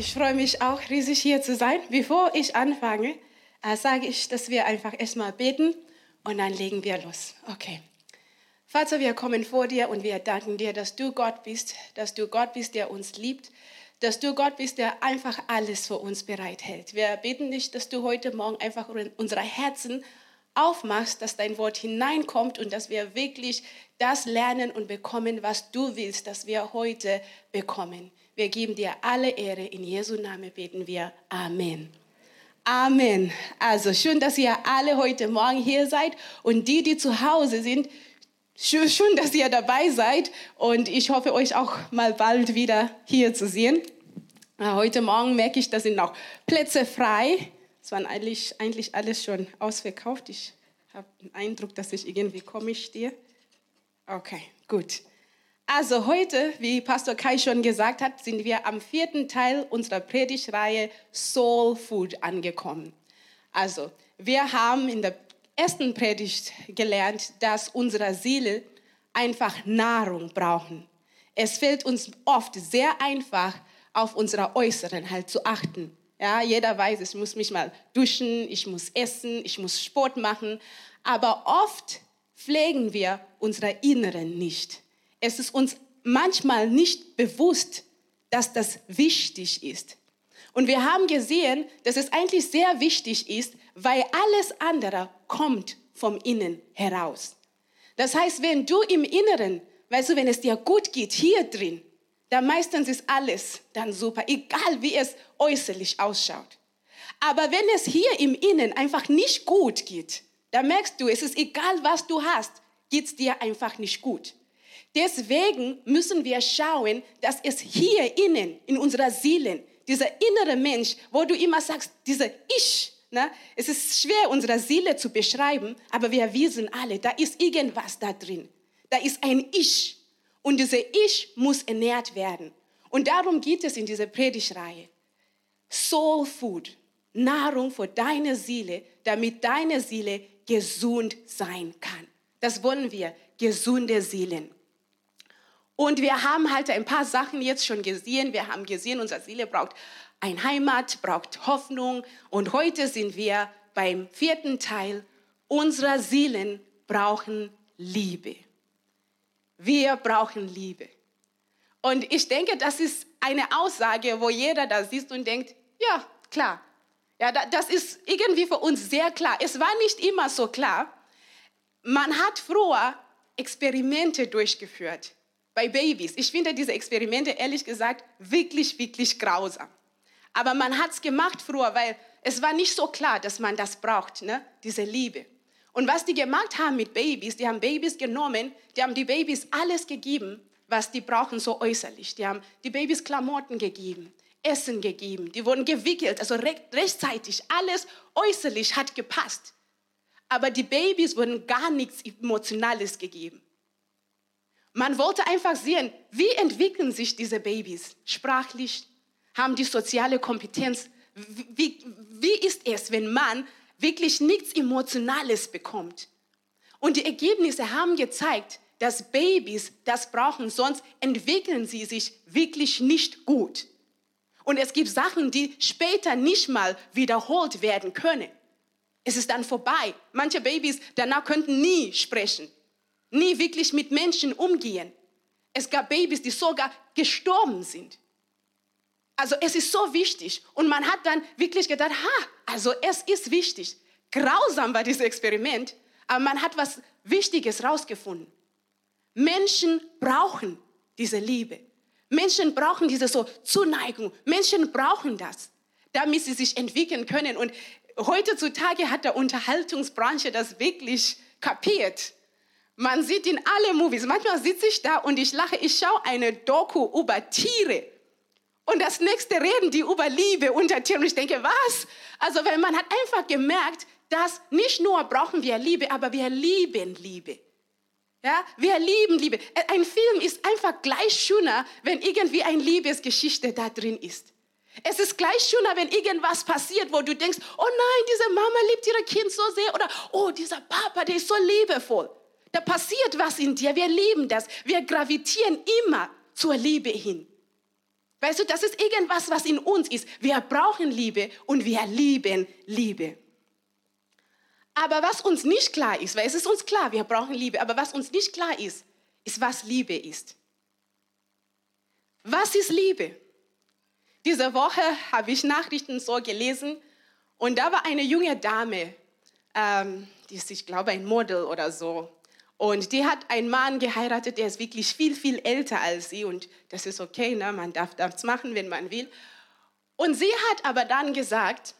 Ich freue mich auch riesig hier zu sein. Bevor ich anfange, äh, sage ich, dass wir einfach erstmal beten und dann legen wir los. Okay. Vater, wir kommen vor dir und wir danken dir, dass du Gott bist, dass du Gott bist, der uns liebt, dass du Gott bist, der einfach alles für uns bereithält. Wir beten dich, dass du heute Morgen einfach unsere Herzen aufmachst, dass dein Wort hineinkommt und dass wir wirklich das lernen und bekommen, was du willst, dass wir heute bekommen. Wir geben dir alle Ehre. In Jesu Namen beten wir. Amen. Amen. Also schön, dass ihr alle heute Morgen hier seid und die, die zu Hause sind, schön, dass ihr dabei seid und ich hoffe, euch auch mal bald wieder hier zu sehen. Heute Morgen merke ich, da sind noch Plätze frei. Es waren eigentlich, eigentlich alles schon ausverkauft. Ich habe den Eindruck, dass ich irgendwie komisch stehe. Okay, gut. Also heute, wie Pastor Kai schon gesagt hat, sind wir am vierten Teil unserer Predigtreihe Soul Food angekommen. Also wir haben in der ersten Predigt gelernt, dass unsere Seele einfach Nahrung brauchen. Es fällt uns oft sehr einfach, auf unsere Äußeren halt zu achten. Ja, jeder weiß, ich muss mich mal duschen, ich muss essen, ich muss Sport machen. Aber oft pflegen wir unsere Inneren nicht es ist uns manchmal nicht bewusst, dass das wichtig ist. Und wir haben gesehen, dass es eigentlich sehr wichtig ist, weil alles andere kommt vom Innen heraus. Das heißt, wenn du im Inneren, weißt du, wenn es dir gut geht, hier drin, dann meistens ist alles dann super, egal wie es äußerlich ausschaut. Aber wenn es hier im Innen einfach nicht gut geht, dann merkst du, es ist egal, was du hast, geht es dir einfach nicht gut. Deswegen müssen wir schauen, dass es hier innen, in unserer Seele, dieser innere Mensch, wo du immer sagst, dieser Ich, ne? es ist schwer, unsere Seele zu beschreiben, aber wir wissen alle, da ist irgendwas da drin. Da ist ein Ich. Und dieser Ich muss ernährt werden. Und darum geht es in dieser Predigtreihe. Soul Food, Nahrung für deine Seele, damit deine Seele gesund sein kann. Das wollen wir, gesunde Seelen. Und wir haben halt ein paar Sachen jetzt schon gesehen. Wir haben gesehen, unsere Seele braucht ein Heimat, braucht Hoffnung. Und heute sind wir beim vierten Teil. Unsere Seelen brauchen Liebe. Wir brauchen Liebe. Und ich denke, das ist eine Aussage, wo jeder da sitzt und denkt, ja, klar. Ja, das ist irgendwie für uns sehr klar. Es war nicht immer so klar. Man hat früher Experimente durchgeführt bei Babys. Ich finde diese Experimente ehrlich gesagt wirklich, wirklich grausam. Aber man hat es gemacht früher, weil es war nicht so klar, dass man das braucht, ne? diese Liebe. Und was die gemacht haben mit Babys, die haben Babys genommen, die haben die Babys alles gegeben, was die brauchen, so äußerlich. Die haben die Babys Klamotten gegeben, Essen gegeben, die wurden gewickelt, also rechtzeitig, alles äußerlich hat gepasst. Aber die Babys wurden gar nichts Emotionales gegeben. Man wollte einfach sehen, wie entwickeln sich diese Babys sprachlich, haben die soziale Kompetenz. Wie, wie ist es, wenn man wirklich nichts Emotionales bekommt? Und die Ergebnisse haben gezeigt, dass Babys das brauchen, sonst entwickeln sie sich wirklich nicht gut. Und es gibt Sachen, die später nicht mal wiederholt werden können. Es ist dann vorbei. Manche Babys danach könnten nie sprechen nie wirklich mit Menschen umgehen. Es gab Babys, die sogar gestorben sind. Also es ist so wichtig. Und man hat dann wirklich gedacht, ha, also es ist wichtig. Grausam war dieses Experiment, aber man hat was Wichtiges rausgefunden. Menschen brauchen diese Liebe. Menschen brauchen diese so Zuneigung. Menschen brauchen das, damit sie sich entwickeln können. Und heutzutage hat der Unterhaltungsbranche das wirklich kapiert. Man sieht in alle Movies. Manchmal sitze ich da und ich lache. Ich schaue eine Doku über Tiere. Und das nächste reden die über Liebe unter Tieren. Und ich denke, was? Also, weil man hat einfach gemerkt, dass nicht nur brauchen wir Liebe, aber wir lieben Liebe. Ja, wir lieben Liebe. Ein Film ist einfach gleich schöner, wenn irgendwie eine Liebesgeschichte da drin ist. Es ist gleich schöner, wenn irgendwas passiert, wo du denkst, oh nein, diese Mama liebt ihr Kind so sehr oder oh, dieser Papa, der ist so liebevoll. Da passiert was in dir, wir lieben das. Wir gravitieren immer zur Liebe hin. Weißt du, das ist irgendwas, was in uns ist. Wir brauchen Liebe und wir lieben Liebe. Aber was uns nicht klar ist, weil es ist uns klar, wir brauchen Liebe, aber was uns nicht klar ist, ist, was Liebe ist. Was ist Liebe? Diese Woche habe ich Nachrichten so gelesen und da war eine junge Dame, ähm, die ist, ich glaube, ein Model oder so. Und die hat einen Mann geheiratet, der ist wirklich viel, viel älter als sie. Und das ist okay, ne? man darf das machen, wenn man will. Und sie hat aber dann gesagt,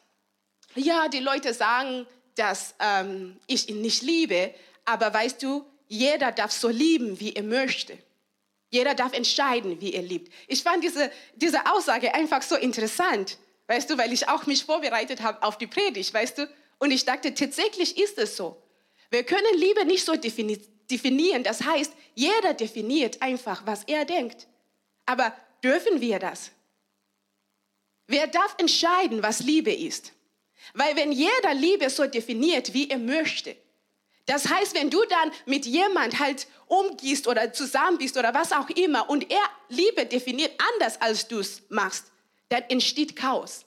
ja, die Leute sagen, dass ähm, ich ihn nicht liebe, aber weißt du, jeder darf so lieben, wie er möchte. Jeder darf entscheiden, wie er liebt. Ich fand diese, diese Aussage einfach so interessant, weißt du, weil ich auch mich vorbereitet habe auf die Predigt, weißt du. Und ich dachte, tatsächlich ist es so. Wir können Liebe nicht so definieren. Das heißt, jeder definiert einfach, was er denkt. Aber dürfen wir das? Wer darf entscheiden, was Liebe ist? Weil wenn jeder Liebe so definiert, wie er möchte, das heißt, wenn du dann mit jemand halt umgehst oder zusammen bist oder was auch immer und er Liebe definiert anders als du es machst, dann entsteht Chaos.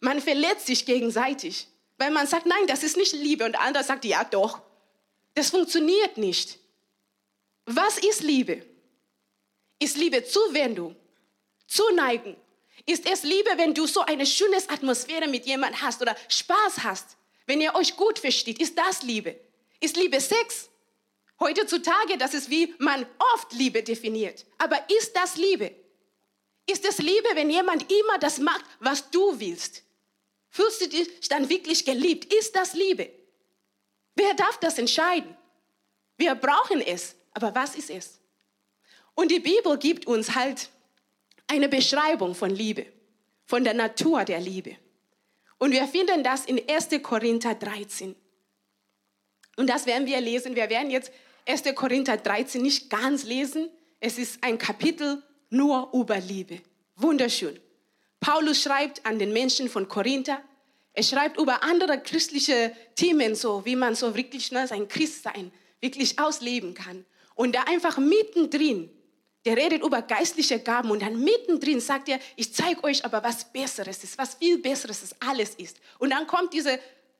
Man verletzt sich gegenseitig, weil man sagt, nein, das ist nicht Liebe und der andere sagt, ja doch. Das funktioniert nicht. Was ist Liebe? Ist Liebe Zuwendung, Zuneigung? Ist es Liebe, wenn du so eine schöne Atmosphäre mit jemandem hast oder Spaß hast? Wenn ihr euch gut versteht, ist das Liebe? Ist Liebe Sex? Heutzutage, das ist wie man oft Liebe definiert. Aber ist das Liebe? Ist es Liebe, wenn jemand immer das macht, was du willst? Fühlst du dich dann wirklich geliebt? Ist das Liebe? Wer darf das entscheiden? Wir brauchen es, aber was ist es? Und die Bibel gibt uns halt eine Beschreibung von Liebe, von der Natur der Liebe. Und wir finden das in 1. Korinther 13. Und das werden wir lesen. Wir werden jetzt 1. Korinther 13 nicht ganz lesen. Es ist ein Kapitel nur über Liebe. Wunderschön. Paulus schreibt an den Menschen von Korinther. Er schreibt über andere christliche Themen, so wie man so wirklich ne, sein Christsein wirklich ausleben kann. Und da einfach mittendrin, der redet über geistliche Gaben und dann mittendrin sagt er, ich zeige euch aber was Besseres ist, was viel Besseres ist, alles ist. Und dann kommt diese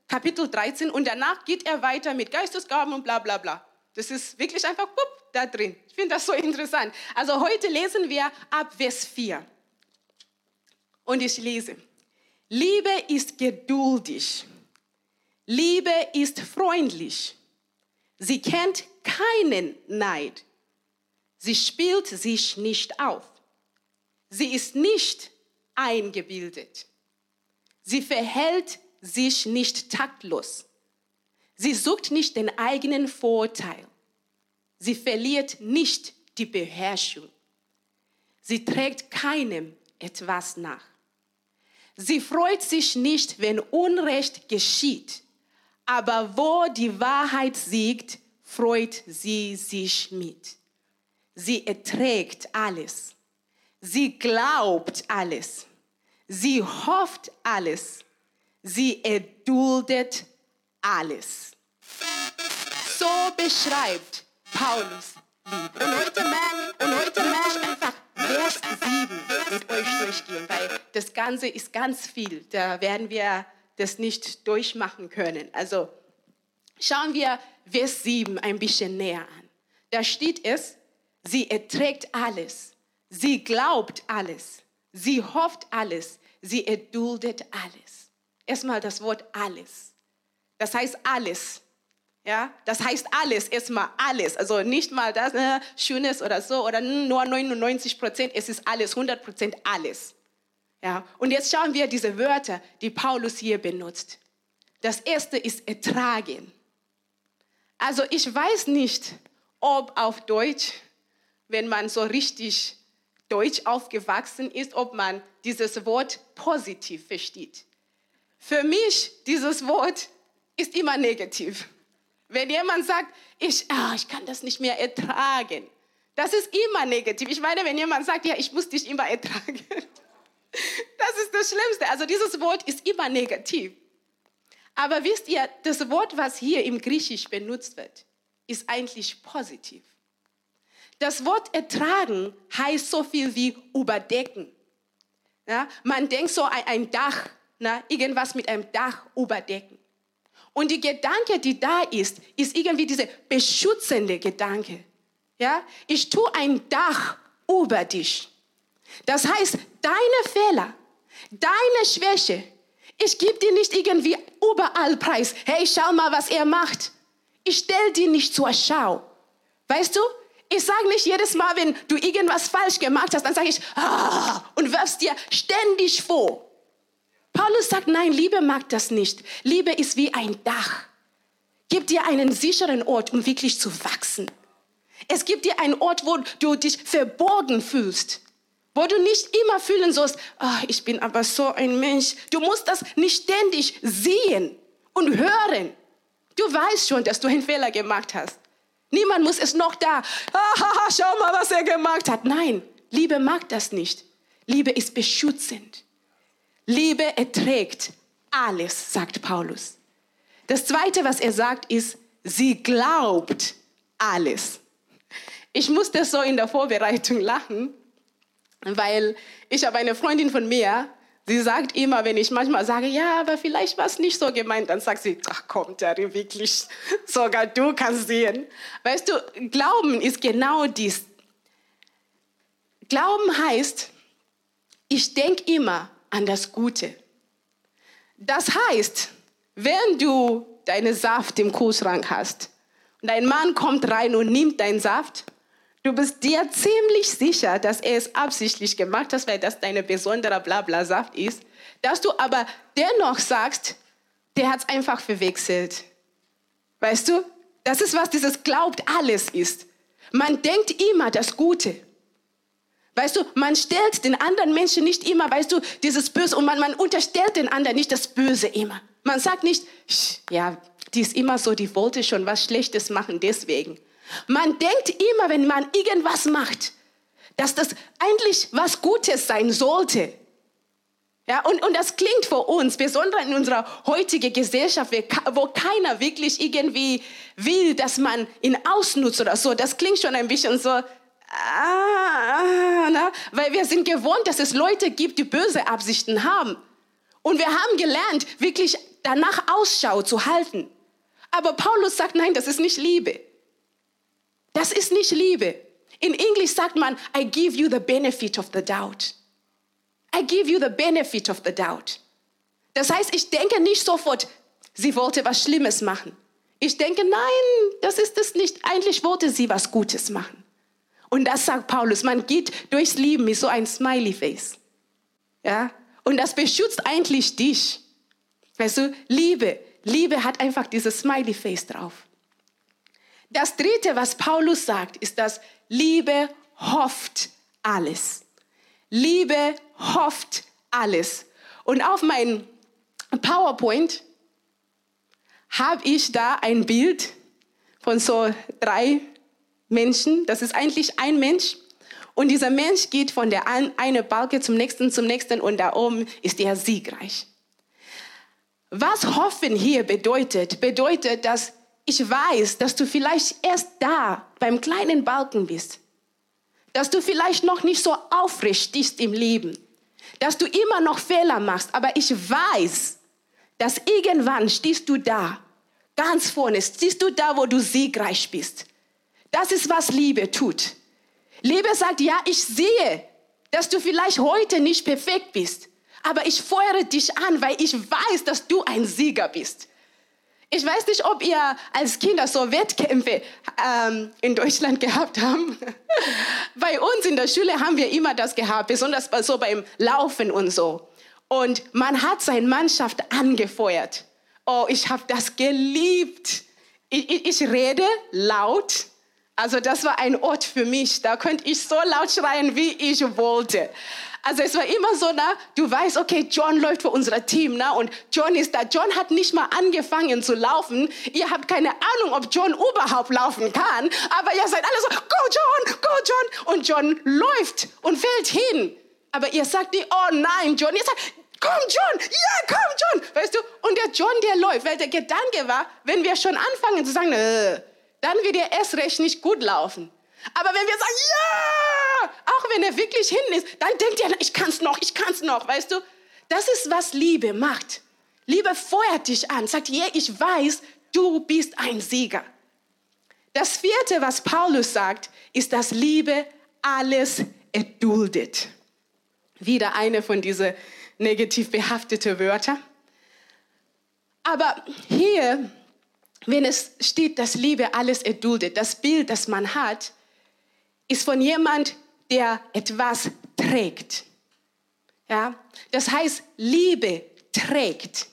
Kapitel 13 und danach geht er weiter mit Geistesgaben und bla bla bla. Das ist wirklich einfach pup, da drin. Ich finde das so interessant. Also heute lesen wir ab Vers 4. Und ich lese. Liebe ist geduldig. Liebe ist freundlich. Sie kennt keinen Neid. Sie spielt sich nicht auf. Sie ist nicht eingebildet. Sie verhält sich nicht taktlos. Sie sucht nicht den eigenen Vorteil. Sie verliert nicht die Beherrschung. Sie trägt keinem etwas nach. Sie freut sich nicht, wenn Unrecht geschieht, aber wo die Wahrheit siegt, freut sie sich mit. Sie erträgt alles. Sie glaubt alles. Sie hofft alles. Sie erduldet alles. So beschreibt Paulus Liebe. Und heute, und heute ich einfach Vers 7 mit euch durchgehen, weil das Ganze ist ganz viel. Da werden wir das nicht durchmachen können. Also schauen wir Vers 7 ein bisschen näher an. Da steht es, sie erträgt alles, sie glaubt alles, sie hofft alles, sie erduldet alles. Erstmal das Wort alles. Das heißt alles. Ja, das heißt alles, erstmal alles. Also nicht mal das äh, Schönes oder so oder nur 99 Prozent, es ist alles, 100 Prozent alles. Ja, und jetzt schauen wir diese Wörter, die Paulus hier benutzt. Das erste ist ertragen. Also ich weiß nicht, ob auf Deutsch, wenn man so richtig Deutsch aufgewachsen ist, ob man dieses Wort positiv versteht. Für mich, dieses Wort ist immer negativ. Wenn jemand sagt, ich, ah, ich kann das nicht mehr ertragen, das ist immer negativ. Ich meine, wenn jemand sagt, ja, ich muss dich immer ertragen, das ist das Schlimmste. Also dieses Wort ist immer negativ. Aber wisst ihr, das Wort, was hier im Griechisch benutzt wird, ist eigentlich positiv. Das Wort ertragen heißt so viel wie überdecken. Ja, man denkt so ein, ein Dach, na, irgendwas mit einem Dach überdecken. Und die Gedanke, die da ist, ist irgendwie diese beschützende Gedanke. Ja, ich tue ein Dach über dich. Das heißt, deine Fehler, deine Schwäche, ich gebe dir nicht irgendwie überall preis. Hey, schau mal, was er macht. Ich stelle dir nicht zur Schau. Weißt du, ich sage nicht jedes Mal, wenn du irgendwas falsch gemacht hast, dann sage ich, ah, und wirfst dir ständig vor. Paulus sagt, nein, Liebe mag das nicht. Liebe ist wie ein Dach. Gib dir einen sicheren Ort, um wirklich zu wachsen. Es gibt dir einen Ort, wo du dich verborgen fühlst. Wo du nicht immer fühlen sollst, oh, ich bin aber so ein Mensch. Du musst das nicht ständig sehen und hören. Du weißt schon, dass du einen Fehler gemacht hast. Niemand muss es noch da. Ah, schau mal, was er gemacht hat. Nein, Liebe mag das nicht. Liebe ist beschützend. Liebe erträgt alles, sagt Paulus. Das Zweite, was er sagt, ist, sie glaubt alles. Ich musste so in der Vorbereitung lachen, weil ich habe eine Freundin von mir, sie sagt immer, wenn ich manchmal sage, ja, aber vielleicht war es nicht so gemeint, dann sagt sie, ach komm, Terry, wirklich, sogar du kannst sehen. Weißt du, Glauben ist genau dies. Glauben heißt, ich denke immer an das Gute. Das heißt, wenn du deinen Saft im Kühlschrank hast und dein Mann kommt rein und nimmt deinen Saft, Du bist dir ziemlich sicher, dass er es absichtlich gemacht hat, weil das dein besonderer Blabla-Saft ist, dass du aber dennoch sagst, der hat es einfach verwechselt. Weißt du, das ist, was dieses Glaubt alles ist. Man denkt immer das Gute. Weißt du, man stellt den anderen Menschen nicht immer, weißt du, dieses Böse und man, man unterstellt den anderen nicht das Böse immer. Man sagt nicht, ja, die ist immer so, die wollte schon was Schlechtes machen, deswegen. Man denkt immer, wenn man irgendwas macht, dass das eigentlich was Gutes sein sollte. Ja, und, und das klingt für uns, besonders in unserer heutigen Gesellschaft, wo keiner wirklich irgendwie will, dass man ihn ausnutzt oder so. Das klingt schon ein bisschen so, ah, na? weil wir sind gewohnt, dass es Leute gibt, die böse Absichten haben. Und wir haben gelernt, wirklich danach Ausschau zu halten. Aber Paulus sagt, nein, das ist nicht Liebe. Das ist nicht Liebe. In Englisch sagt man, I give you the benefit of the doubt. I give you the benefit of the doubt. Das heißt, ich denke nicht sofort, sie wollte was Schlimmes machen. Ich denke, nein, das ist es nicht. Eigentlich wollte sie was Gutes machen. Und das sagt Paulus, man geht durchs Leben mit so einem Smiley Face. Ja? Und das beschützt eigentlich dich. Weißt du, Liebe, Liebe hat einfach dieses Smiley Face drauf. Das dritte, was Paulus sagt, ist, dass Liebe hofft alles. Liebe hofft alles. Und auf meinem PowerPoint habe ich da ein Bild von so drei Menschen. Das ist eigentlich ein Mensch. Und dieser Mensch geht von der einen Balke zum nächsten, zum nächsten und da oben ist er siegreich. Was hoffen hier bedeutet, bedeutet, dass ich weiß, dass du vielleicht erst da beim kleinen Balken bist, dass du vielleicht noch nicht so aufrecht stehst im Leben, dass du immer noch Fehler machst, aber ich weiß, dass irgendwann stehst du da, ganz vorne, stehst du da, wo du siegreich bist. Das ist, was Liebe tut. Liebe sagt, ja, ich sehe, dass du vielleicht heute nicht perfekt bist, aber ich feuere dich an, weil ich weiß, dass du ein Sieger bist. Ich weiß nicht, ob ihr als Kinder so Wettkämpfe ähm, in Deutschland gehabt haben. Bei uns in der Schule haben wir immer das gehabt, besonders so beim Laufen und so. Und man hat seine Mannschaft angefeuert. Oh, ich habe das geliebt. Ich, ich, ich rede laut, Also das war ein Ort für mich. Da könnte ich so laut schreien, wie ich wollte. Also es war immer so, na, du weißt, okay, John läuft für unser Team, na, und John ist da. John hat nicht mal angefangen zu laufen. Ihr habt keine Ahnung, ob John überhaupt laufen kann, aber ihr seid alle so, go John, go John. Und John läuft und fällt hin. Aber ihr sagt nicht, oh nein, John. Ihr sagt, komm John, ja, komm John. Weißt du, und der John, der läuft, weil der Gedanke war, wenn wir schon anfangen zu sagen, äh, dann wird er erst recht nicht gut laufen. Aber wenn wir sagen, ja, auch wenn er wirklich hin ist, dann denkt er, ich kann's noch, ich kann's noch, weißt du? Das ist, was Liebe macht. Liebe feuert dich an, sagt, ja, ich weiß, du bist ein Sieger. Das vierte, was Paulus sagt, ist, dass Liebe alles erduldet. Wieder eine von diesen negativ behafteten Wörtern. Aber hier wenn es steht, dass Liebe alles erduldet, das Bild, das man hat, ist von jemand, der etwas trägt. Ja? Das heißt, Liebe trägt.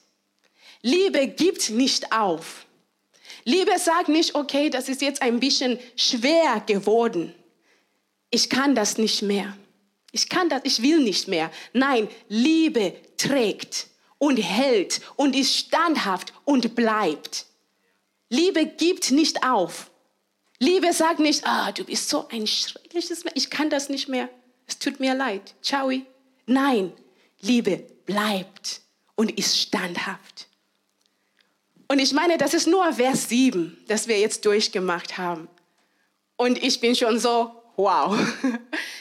Liebe gibt nicht auf. Liebe sagt nicht, okay, das ist jetzt ein bisschen schwer geworden. Ich kann das nicht mehr. Ich kann das, ich will nicht mehr. Nein, Liebe trägt und hält und ist standhaft und bleibt. Liebe gibt nicht auf. Liebe sagt nicht, ah, du bist so ein schreckliches Mensch, ich kann das nicht mehr. Es tut mir leid. Ciao. Nein, Liebe bleibt und ist standhaft. Und ich meine, das ist nur Vers 7, das wir jetzt durchgemacht haben. Und ich bin schon so, wow.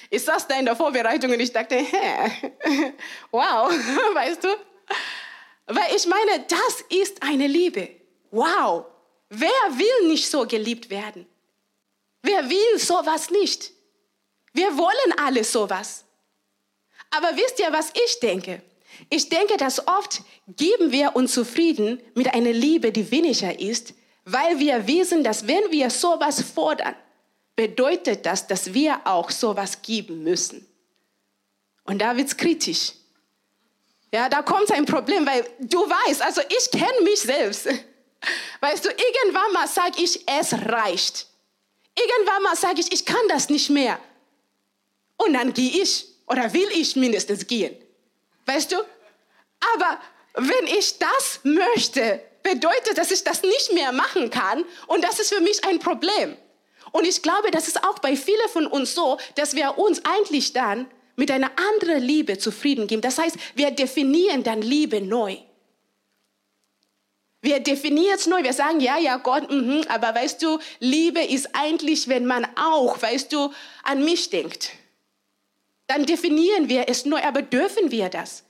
Ich saß da in der Vorbereitung und ich dachte, hä, wow, weißt du? Weil ich meine, das ist eine Liebe. Wow. Wer will nicht so geliebt werden? Wer will sowas nicht? Wir wollen alle sowas. Aber wisst ihr, was ich denke? Ich denke, dass oft geben wir uns zufrieden mit einer Liebe, die weniger ist, weil wir wissen, dass wenn wir sowas fordern, bedeutet das, dass wir auch sowas geben müssen. Und da wird es kritisch. Ja, da kommt ein Problem, weil du weißt, also ich kenne mich selbst. Weißt du, irgendwann mal sage ich, es reicht. Irgendwann mal sage ich, ich kann das nicht mehr. Und dann gehe ich oder will ich mindestens gehen. Weißt du? Aber wenn ich das möchte, bedeutet, dass ich das nicht mehr machen kann und das ist für mich ein Problem. Und ich glaube, das ist auch bei vielen von uns so, dass wir uns eigentlich dann mit einer anderen Liebe zufrieden geben. Das heißt, wir definieren dann Liebe neu. Wir definieren es neu. Wir sagen, ja, ja, Gott, mh, aber weißt du, Liebe ist eigentlich, wenn man auch, weißt du, an mich denkt. Dann definieren wir es neu. Aber dürfen wir das?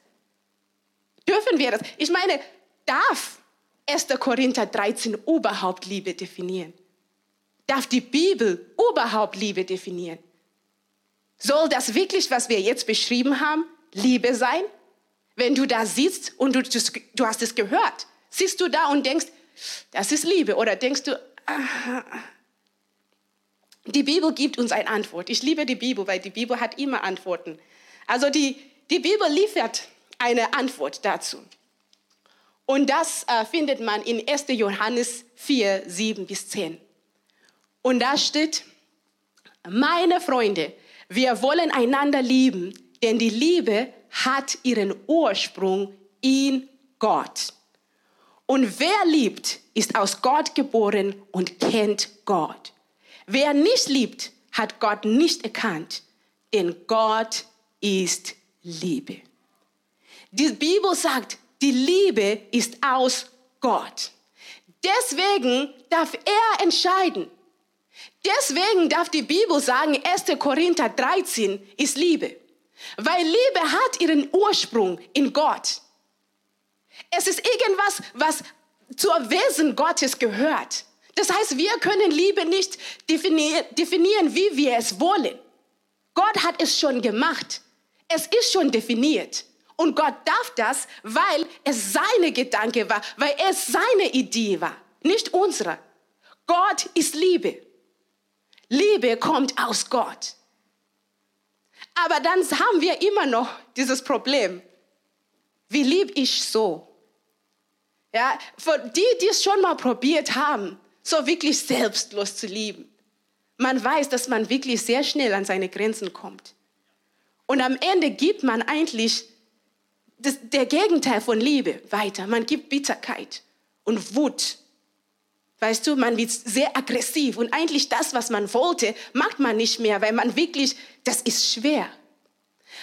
Dürfen wir das? Ich meine, darf 1. Korinther 13 überhaupt Liebe definieren? Darf die Bibel überhaupt Liebe definieren? Soll das wirklich, was wir jetzt beschrieben haben, Liebe sein? Wenn du da sitzt und du, du hast es gehört, Siehst du da und denkst, das ist Liebe? Oder denkst du, die Bibel gibt uns eine Antwort. Ich liebe die Bibel, weil die Bibel hat immer Antworten. Also die, die Bibel liefert eine Antwort dazu. Und das äh, findet man in 1. Johannes 4, 7 bis 10. Und da steht, meine Freunde, wir wollen einander lieben, denn die Liebe hat ihren Ursprung in Gott. Und wer liebt, ist aus Gott geboren und kennt Gott. Wer nicht liebt, hat Gott nicht erkannt, denn Gott ist Liebe. Die Bibel sagt, die Liebe ist aus Gott. Deswegen darf er entscheiden. Deswegen darf die Bibel sagen, 1. Korinther 13 ist Liebe. Weil Liebe hat ihren Ursprung in Gott. Es ist irgendwas, was zur Wesen Gottes gehört. Das heißt, wir können Liebe nicht definieren, wie wir es wollen. Gott hat es schon gemacht. Es ist schon definiert. Und Gott darf das, weil es seine Gedanke war, weil es seine Idee war, nicht unsere. Gott ist Liebe. Liebe kommt aus Gott. Aber dann haben wir immer noch dieses Problem. Wie lieb ich so? Ja, für die, die es schon mal probiert haben, so wirklich selbstlos zu lieben. man weiß, dass man wirklich sehr schnell an seine Grenzen kommt. Und am Ende gibt man eigentlich das, der Gegenteil von Liebe weiter. Man gibt Bitterkeit und Wut. Weißt du, man wird sehr aggressiv und eigentlich das, was man wollte, macht man nicht mehr, weil man wirklich, das ist schwer.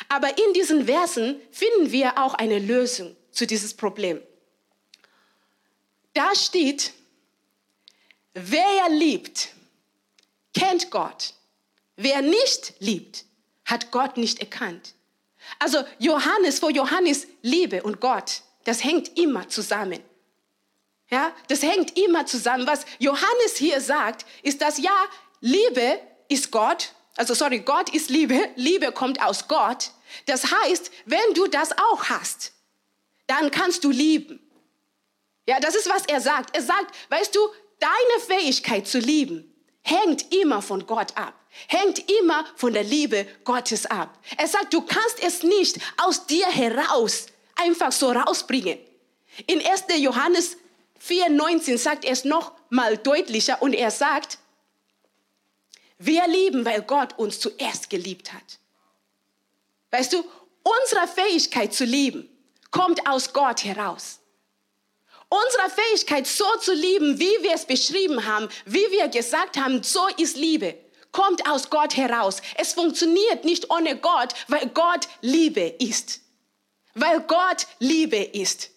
Aber in diesen Versen finden wir auch eine Lösung zu dieses Problem. Da steht, wer liebt, kennt Gott. Wer nicht liebt, hat Gott nicht erkannt. Also Johannes, vor Johannes Liebe und Gott, das hängt immer zusammen. Ja, das hängt immer zusammen. Was Johannes hier sagt, ist, dass ja, Liebe ist Gott. Also sorry, Gott ist Liebe. Liebe kommt aus Gott. Das heißt, wenn du das auch hast, dann kannst du lieben. Ja, das ist, was er sagt. Er sagt, weißt du, deine Fähigkeit zu lieben hängt immer von Gott ab. Hängt immer von der Liebe Gottes ab. Er sagt, du kannst es nicht aus dir heraus einfach so rausbringen. In 1. Johannes 4,19 sagt er es noch mal deutlicher und er sagt, wir lieben, weil Gott uns zuerst geliebt hat. Weißt du, unsere Fähigkeit zu lieben kommt aus Gott heraus. Unsere Fähigkeit, so zu lieben, wie wir es beschrieben haben, wie wir gesagt haben, so ist Liebe, kommt aus Gott heraus. Es funktioniert nicht ohne Gott, weil Gott Liebe ist. Weil Gott Liebe ist.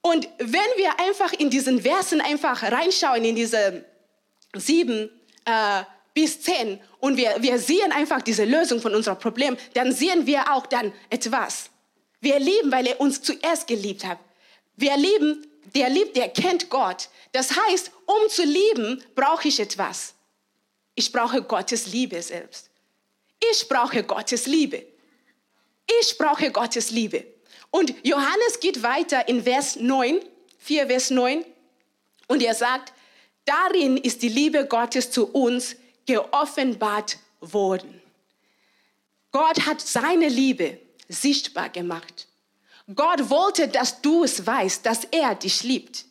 Und wenn wir einfach in diesen Versen einfach reinschauen, in diese sieben äh, bis zehn, und wir, wir sehen einfach diese Lösung von unserem Problem, dann sehen wir auch dann etwas. Wir lieben, weil er uns zuerst geliebt hat. Wir lieben, der liebt, der kennt Gott. Das heißt, um zu lieben, brauche ich etwas. Ich brauche Gottes Liebe selbst. Ich brauche Gottes Liebe. Ich brauche Gottes Liebe. Und Johannes geht weiter in Vers 9, 4 Vers 9, und er sagt, darin ist die Liebe Gottes zu uns geoffenbart worden. Gott hat seine Liebe sichtbar gemacht. Gott wollte, dass du es weißt, dass er dich liebt.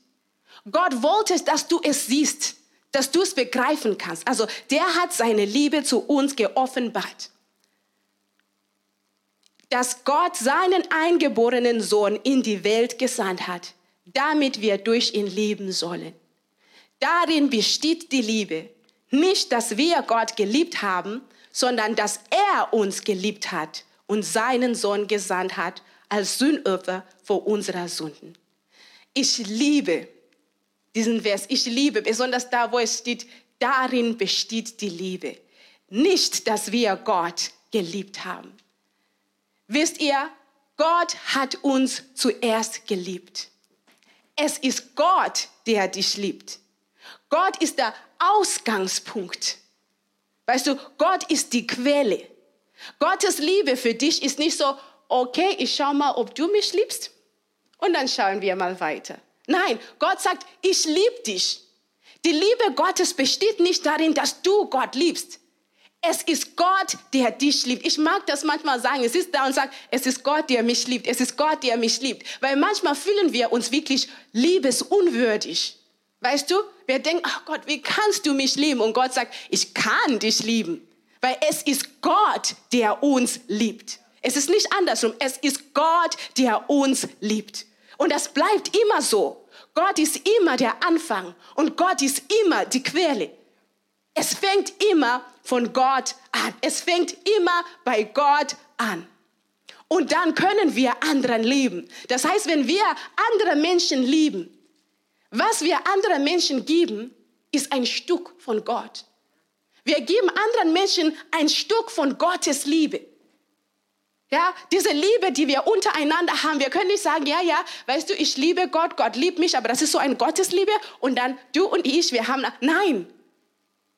Gott wollte, dass du es siehst, dass du es begreifen kannst. Also der hat seine Liebe zu uns geoffenbart. Dass Gott seinen eingeborenen Sohn in die Welt gesandt hat, damit wir durch ihn leben sollen. Darin besteht die Liebe. Nicht, dass wir Gott geliebt haben, sondern dass er uns geliebt hat und seinen Sohn gesandt hat als Sündopfer vor unserer Sünden. Ich liebe diesen Vers. Ich liebe, besonders da, wo es steht, darin besteht die Liebe. Nicht, dass wir Gott geliebt haben. Wisst ihr, Gott hat uns zuerst geliebt. Es ist Gott, der dich liebt. Gott ist der Ausgangspunkt. Weißt du, Gott ist die Quelle. Gottes Liebe für dich ist nicht so, okay, ich schau mal, ob du mich liebst und dann schauen wir mal weiter. Nein, Gott sagt, ich liebe dich. Die Liebe Gottes besteht nicht darin, dass du Gott liebst. Es ist Gott, der dich liebt. Ich mag das manchmal sagen. Es ist da und sagt, es ist Gott, der mich liebt. Es ist Gott, der mich liebt. Weil manchmal fühlen wir uns wirklich liebesunwürdig. Weißt du? Wir denken, ach Gott, wie kannst du mich lieben? Und Gott sagt, ich kann dich lieben. Weil es ist Gott, der uns liebt. Es ist nicht andersrum. Es ist Gott, der uns liebt. Und das bleibt immer so. Gott ist immer der Anfang und Gott ist immer die Quelle. Es fängt immer von Gott an. Es fängt immer bei Gott an. Und dann können wir anderen lieben. Das heißt, wenn wir andere Menschen lieben, was wir anderen Menschen geben, ist ein Stück von Gott. Wir geben anderen Menschen ein Stück von Gottes Liebe. Ja, diese Liebe, die wir untereinander haben, wir können nicht sagen, ja, ja, weißt du, ich liebe Gott, Gott liebt mich, aber das ist so eine Gottesliebe und dann du und ich, wir haben, nein.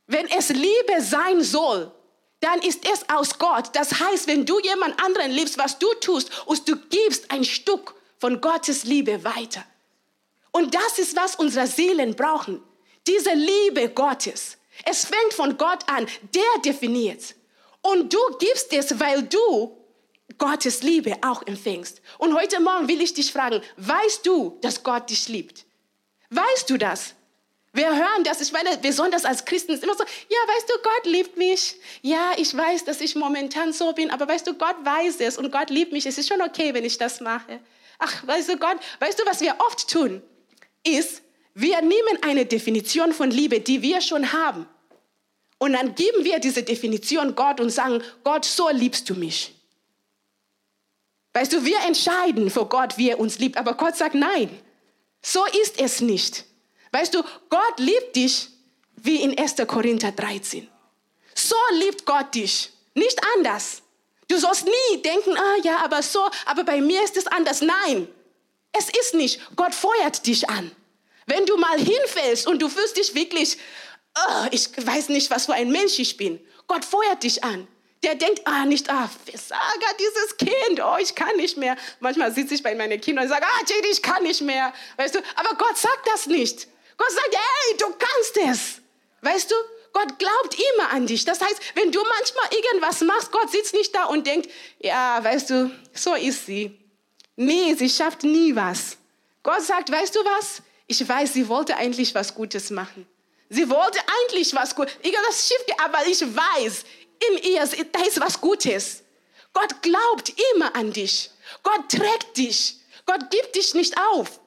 Wenn es Liebe sein soll, dann ist es aus Gott. Das heißt, wenn du jemand anderen liebst, was du tust, und du gibst ein Stück von Gottes Liebe weiter. Und das ist, was unsere Seelen brauchen. Diese Liebe Gottes. Es fängt von Gott an. Der definiert. Und du gibst es, weil du Gottes Liebe auch empfängst. Und heute Morgen will ich dich fragen, weißt du, dass Gott dich liebt? Weißt du das? Wir hören das, ich meine, besonders als Christen ist immer so, ja, weißt du, Gott liebt mich. Ja, ich weiß, dass ich momentan so bin, aber weißt du, Gott weiß es und Gott liebt mich. Es ist schon okay, wenn ich das mache. Ach, weißt du, Gott, weißt du, was wir oft tun, ist, wir nehmen eine Definition von Liebe, die wir schon haben. Und dann geben wir diese Definition Gott und sagen, Gott, so liebst du mich. Weißt du, wir entscheiden vor Gott, wie er uns liebt, aber Gott sagt, nein, so ist es nicht. Weißt du, Gott liebt dich wie in 1. Korinther 13. So liebt Gott dich, nicht anders. Du sollst nie denken, ah ja, aber so, aber bei mir ist es anders. Nein, es ist nicht. Gott feuert dich an. Wenn du mal hinfällst und du fühlst dich wirklich, oh, ich weiß nicht, was für ein Mensch ich bin. Gott feuert dich an. Der denkt, ah, nicht, ah, Versager, dieses Kind, oh, ich kann nicht mehr. Manchmal sitze ich bei meinen Kindern und sage, ah, Jade, ich kann nicht mehr. Weißt du, aber Gott sagt das nicht. Gott sagt, hey, du kannst es. Weißt du, Gott glaubt immer an dich. Das heißt, wenn du manchmal irgendwas machst, Gott sitzt nicht da und denkt, ja, weißt du, so ist sie. Nee, sie schafft nie was. Gott sagt, weißt du was? Ich weiß, sie wollte eigentlich was Gutes machen. Sie wollte eigentlich was Gutes. Das Schiff, aber ich weiß, in ihr, da ist was Gutes. Gott glaubt immer an dich. Gott trägt dich. Gott gibt dich nicht auf.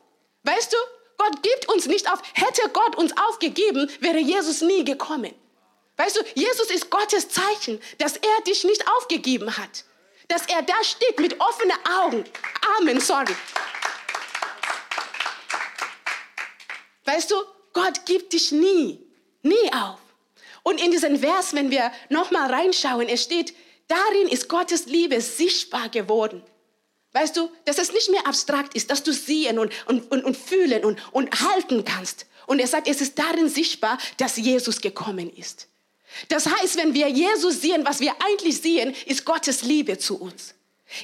Weißt du, Gott gibt uns nicht auf. Hätte Gott uns aufgegeben, wäre Jesus nie gekommen. Weißt du, Jesus ist Gottes Zeichen, dass er dich nicht aufgegeben hat. Dass er da steht mit offenen Augen. Amen, sorry. Weißt du, Gott gibt dich nie, nie auf. Und in diesen Vers, wenn wir nochmal reinschauen, es steht, darin ist Gottes Liebe sichtbar geworden. Weißt du, dass es nicht mehr abstrakt ist, dass du sehen und, und, und, und fühlen und, und halten kannst. Und er sagt, es ist darin sichtbar, dass Jesus gekommen ist. Das heißt, wenn wir Jesus sehen, was wir eigentlich sehen, ist Gottes Liebe zu uns.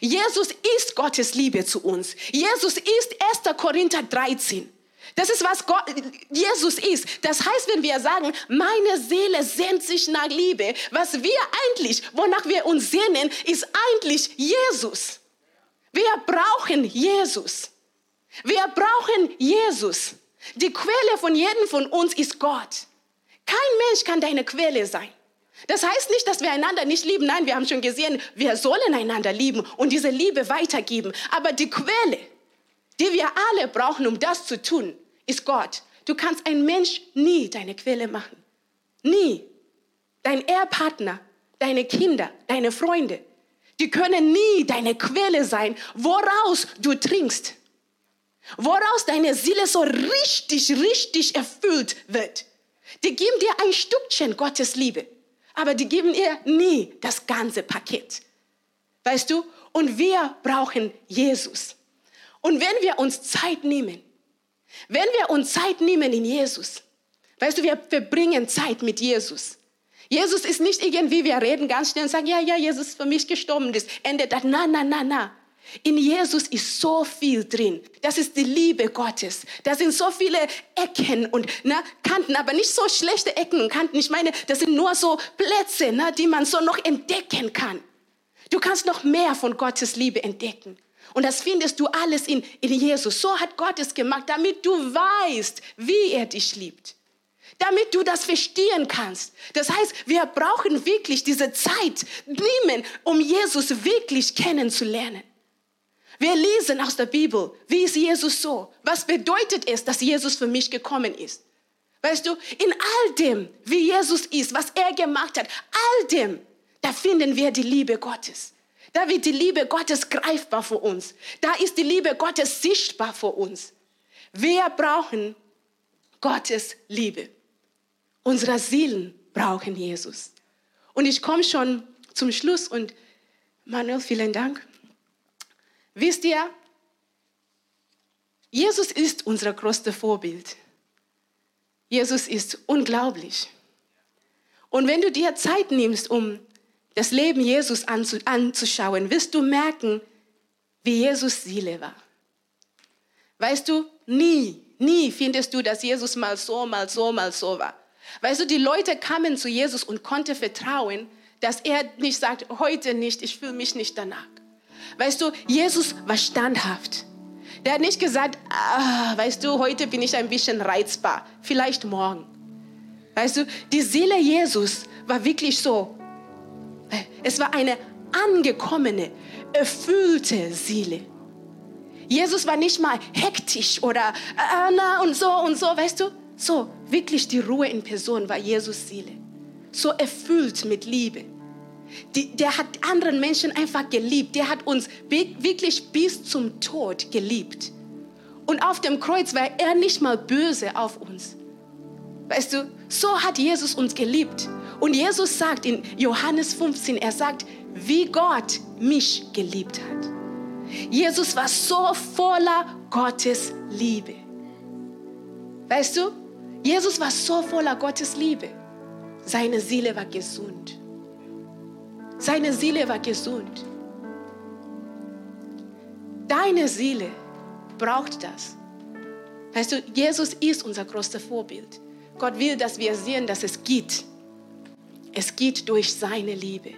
Jesus ist Gottes Liebe zu uns. Jesus ist 1. Korinther 13. Das ist, was Gott, Jesus ist. Das heißt, wenn wir sagen, meine Seele sehnt sich nach Liebe, was wir eigentlich, wonach wir uns sehnen, ist eigentlich Jesus. Wir brauchen Jesus. Wir brauchen Jesus. Die Quelle von jedem von uns ist Gott. Kein Mensch kann deine Quelle sein. Das heißt nicht, dass wir einander nicht lieben. Nein, wir haben schon gesehen, wir sollen einander lieben und diese Liebe weitergeben. Aber die Quelle, die wir alle brauchen, um das zu tun, ist Gott. Du kannst ein Mensch nie deine Quelle machen. Nie. Dein Ehepartner, deine Kinder, deine Freunde, die können nie deine Quelle sein, woraus du trinkst. Woraus deine Seele so richtig, richtig erfüllt wird. Die geben dir ein Stückchen Gottes Liebe, aber die geben dir nie das ganze Paket. Weißt du? Und wir brauchen Jesus. Und wenn wir uns Zeit nehmen, wenn wir uns Zeit nehmen in Jesus, weißt du, wir verbringen Zeit mit Jesus. Jesus ist nicht irgendwie, wir reden ganz schnell und sagen, ja, ja, Jesus ist für mich gestorben, das endet das. Na, na, na, na. In Jesus ist so viel drin. Das ist die Liebe Gottes. Da sind so viele Ecken und ne, Kanten, aber nicht so schlechte Ecken und Kanten. Ich meine, das sind nur so Plätze, ne, die man so noch entdecken kann. Du kannst noch mehr von Gottes Liebe entdecken. Und das findest du alles in, in Jesus. So hat Gott es gemacht, damit du weißt, wie er dich liebt damit du das verstehen kannst. Das heißt, wir brauchen wirklich diese Zeit nehmen, um Jesus wirklich kennenzulernen. Wir lesen aus der Bibel, wie ist Jesus so? Was bedeutet es, dass Jesus für mich gekommen ist? Weißt du, in all dem, wie Jesus ist, was er gemacht hat, all dem, da finden wir die Liebe Gottes. Da wird die Liebe Gottes greifbar für uns. Da ist die Liebe Gottes sichtbar für uns. Wir brauchen Gottes Liebe. Unsere Seelen brauchen Jesus. Und ich komme schon zum Schluss und Manuel, vielen Dank. Wisst ihr, Jesus ist unser größtes Vorbild. Jesus ist unglaublich. Und wenn du dir Zeit nimmst, um das Leben Jesus anzuschauen, wirst du merken, wie Jesus Seele war. Weißt du, nie, nie findest du, dass Jesus mal so, mal so, mal so war. Weißt du, die Leute kamen zu Jesus und konnten vertrauen, dass er nicht sagt, heute nicht, ich fühle mich nicht danach. Weißt du, Jesus war standhaft. Der hat nicht gesagt, ah, weißt du, heute bin ich ein bisschen reizbar, vielleicht morgen. Weißt du, die Seele Jesus war wirklich so. Es war eine angekommene, erfüllte Seele. Jesus war nicht mal hektisch oder äh, na und so und so, weißt du? So, wirklich die Ruhe in Person war Jesus Seele. So erfüllt mit Liebe. Die, der hat anderen Menschen einfach geliebt. Der hat uns wirklich bis zum Tod geliebt. Und auf dem Kreuz war er nicht mal böse auf uns. Weißt du, so hat Jesus uns geliebt. Und Jesus sagt in Johannes 15, er sagt, wie Gott mich geliebt hat. Jesus war so voller Gottes Liebe. Weißt du, Jesus war so voller Gottes Liebe. Seine Seele war gesund. Seine Seele war gesund. Deine Seele braucht das. Weißt du, Jesus ist unser größtes Vorbild. Gott will, dass wir sehen, dass es geht. Es geht durch seine Liebe.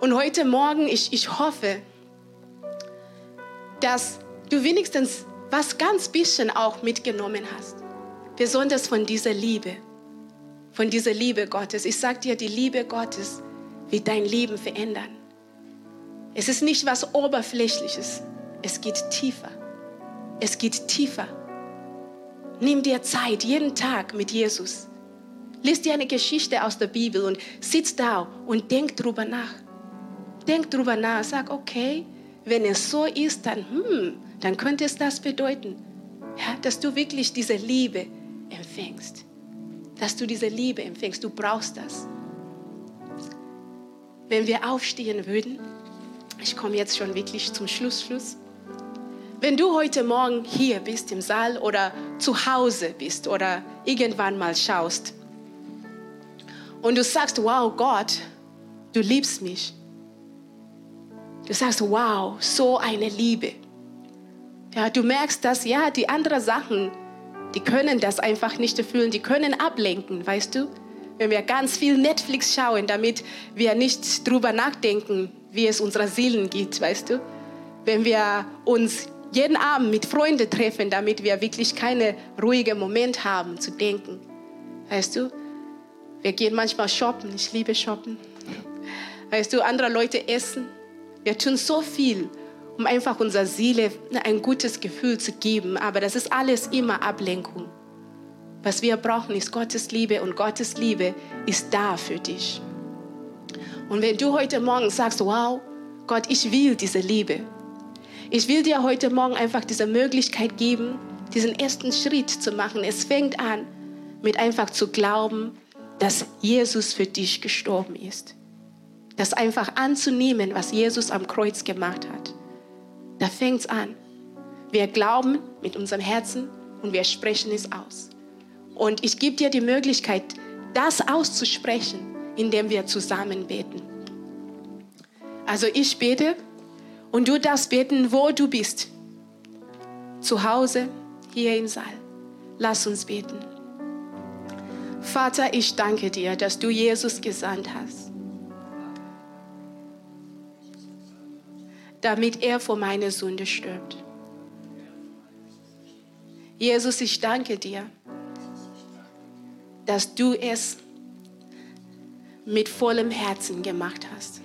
Und heute Morgen, ich, ich hoffe, dass du wenigstens was ganz bisschen auch mitgenommen hast. Besonders von dieser Liebe. Von dieser Liebe Gottes. Ich sage dir, die Liebe Gottes wird dein Leben verändern. Es ist nicht was Oberflächliches. Es geht tiefer. Es geht tiefer. Nimm dir Zeit, jeden Tag mit Jesus. Lies dir eine Geschichte aus der Bibel und sitz da und denk drüber nach. Denk drüber nach, sag, okay, wenn es so ist, dann, hm, dann könnte es das bedeuten, ja, dass du wirklich diese Liebe empfängst. Dass du diese Liebe empfängst. Du brauchst das. Wenn wir aufstehen würden, ich komme jetzt schon wirklich zum Schluss, Schluss. Wenn du heute Morgen hier bist im Saal oder zu Hause bist oder irgendwann mal schaust und du sagst, wow Gott, du liebst mich Du sagst, wow, so eine Liebe. Ja, du merkst, dass ja, die anderen Sachen, die können das einfach nicht erfüllen, die können ablenken, weißt du? Wenn wir ganz viel Netflix schauen, damit wir nicht drüber nachdenken, wie es unserer Seelen geht, weißt du? Wenn wir uns jeden Abend mit Freunden treffen, damit wir wirklich keinen ruhigen Moment haben zu denken. Weißt du? Wir gehen manchmal shoppen, ich liebe shoppen. Weißt du, andere Leute essen. Wir tun so viel, um einfach unserer Seele ein gutes Gefühl zu geben, aber das ist alles immer Ablenkung. Was wir brauchen, ist Gottes Liebe und Gottes Liebe ist da für dich. Und wenn du heute Morgen sagst, wow, Gott, ich will diese Liebe. Ich will dir heute Morgen einfach diese Möglichkeit geben, diesen ersten Schritt zu machen. Es fängt an mit einfach zu glauben, dass Jesus für dich gestorben ist. Das einfach anzunehmen, was Jesus am Kreuz gemacht hat. Da fängt es an. Wir glauben mit unserem Herzen und wir sprechen es aus. Und ich gebe dir die Möglichkeit, das auszusprechen, indem wir zusammen beten. Also ich bete und du darfst beten, wo du bist. Zu Hause, hier im Saal. Lass uns beten. Vater, ich danke dir, dass du Jesus gesandt hast. damit er vor meine Sünde stirbt. Jesus, ich danke dir, dass du es mit vollem Herzen gemacht hast.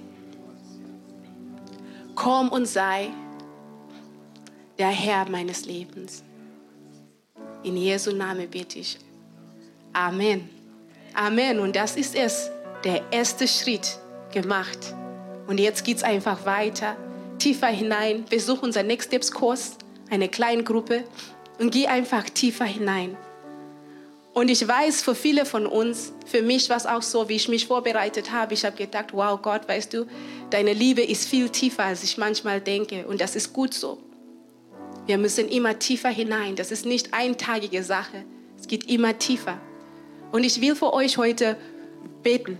Komm und sei der Herr meines Lebens. In Jesu Namen bete ich. Amen. Amen. Und das ist es, der erste Schritt gemacht. Und jetzt geht es einfach weiter tiefer hinein. Besuch unser Next Steps Kurs, eine kleine Gruppe und geh einfach tiefer hinein. Und ich weiß, für viele von uns, für mich war es auch so, wie ich mich vorbereitet habe. Ich habe gedacht, wow Gott, weißt du, deine Liebe ist viel tiefer, als ich manchmal denke. Und das ist gut so. Wir müssen immer tiefer hinein. Das ist nicht eintagige Sache. Es geht immer tiefer. Und ich will für euch heute beten.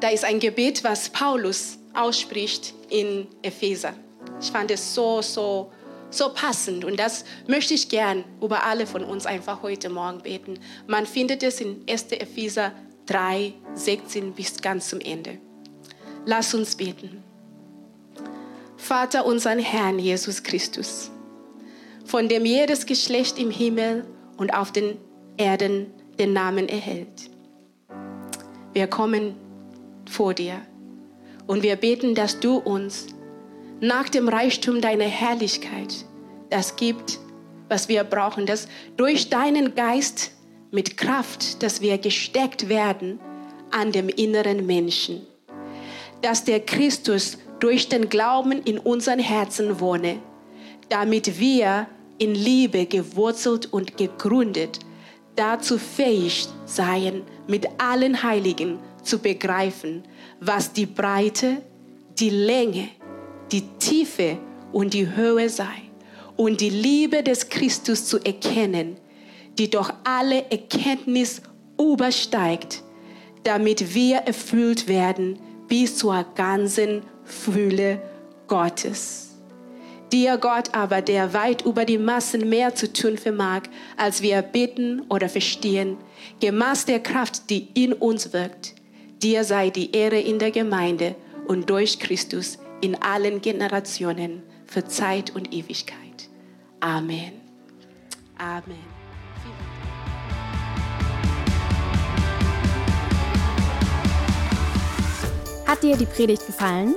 Da ist ein Gebet, was Paulus ausspricht in Epheser. Ich fand es so, so, so passend und das möchte ich gern über alle von uns einfach heute Morgen beten. Man findet es in 1. Epheser 3, 16 bis ganz zum Ende. Lass uns beten. Vater unseren Herrn Jesus Christus, von dem jedes Geschlecht im Himmel und auf den Erden den Namen erhält. Wir kommen vor dir und wir beten, dass du uns nach dem Reichtum deiner Herrlichkeit das gibt, was wir brauchen, dass durch deinen Geist mit Kraft, dass wir gesteckt werden an dem inneren Menschen, dass der Christus durch den Glauben in unseren Herzen wohne, damit wir in Liebe gewurzelt und gegründet dazu fähig seien, mit allen Heiligen zu begreifen, was die Breite, die Länge, die Tiefe und die Höhe sei und die Liebe des Christus zu erkennen, die doch alle Erkenntnis übersteigt, damit wir erfüllt werden bis zur ganzen Fülle Gottes. Dir Gott aber, der weit über die Massen mehr zu tun vermag, als wir bitten oder verstehen, gemaß der Kraft, die in uns wirkt, dir sei die Ehre in der Gemeinde und durch Christus in allen Generationen für Zeit und Ewigkeit. Amen. Amen. Hat dir die Predigt gefallen?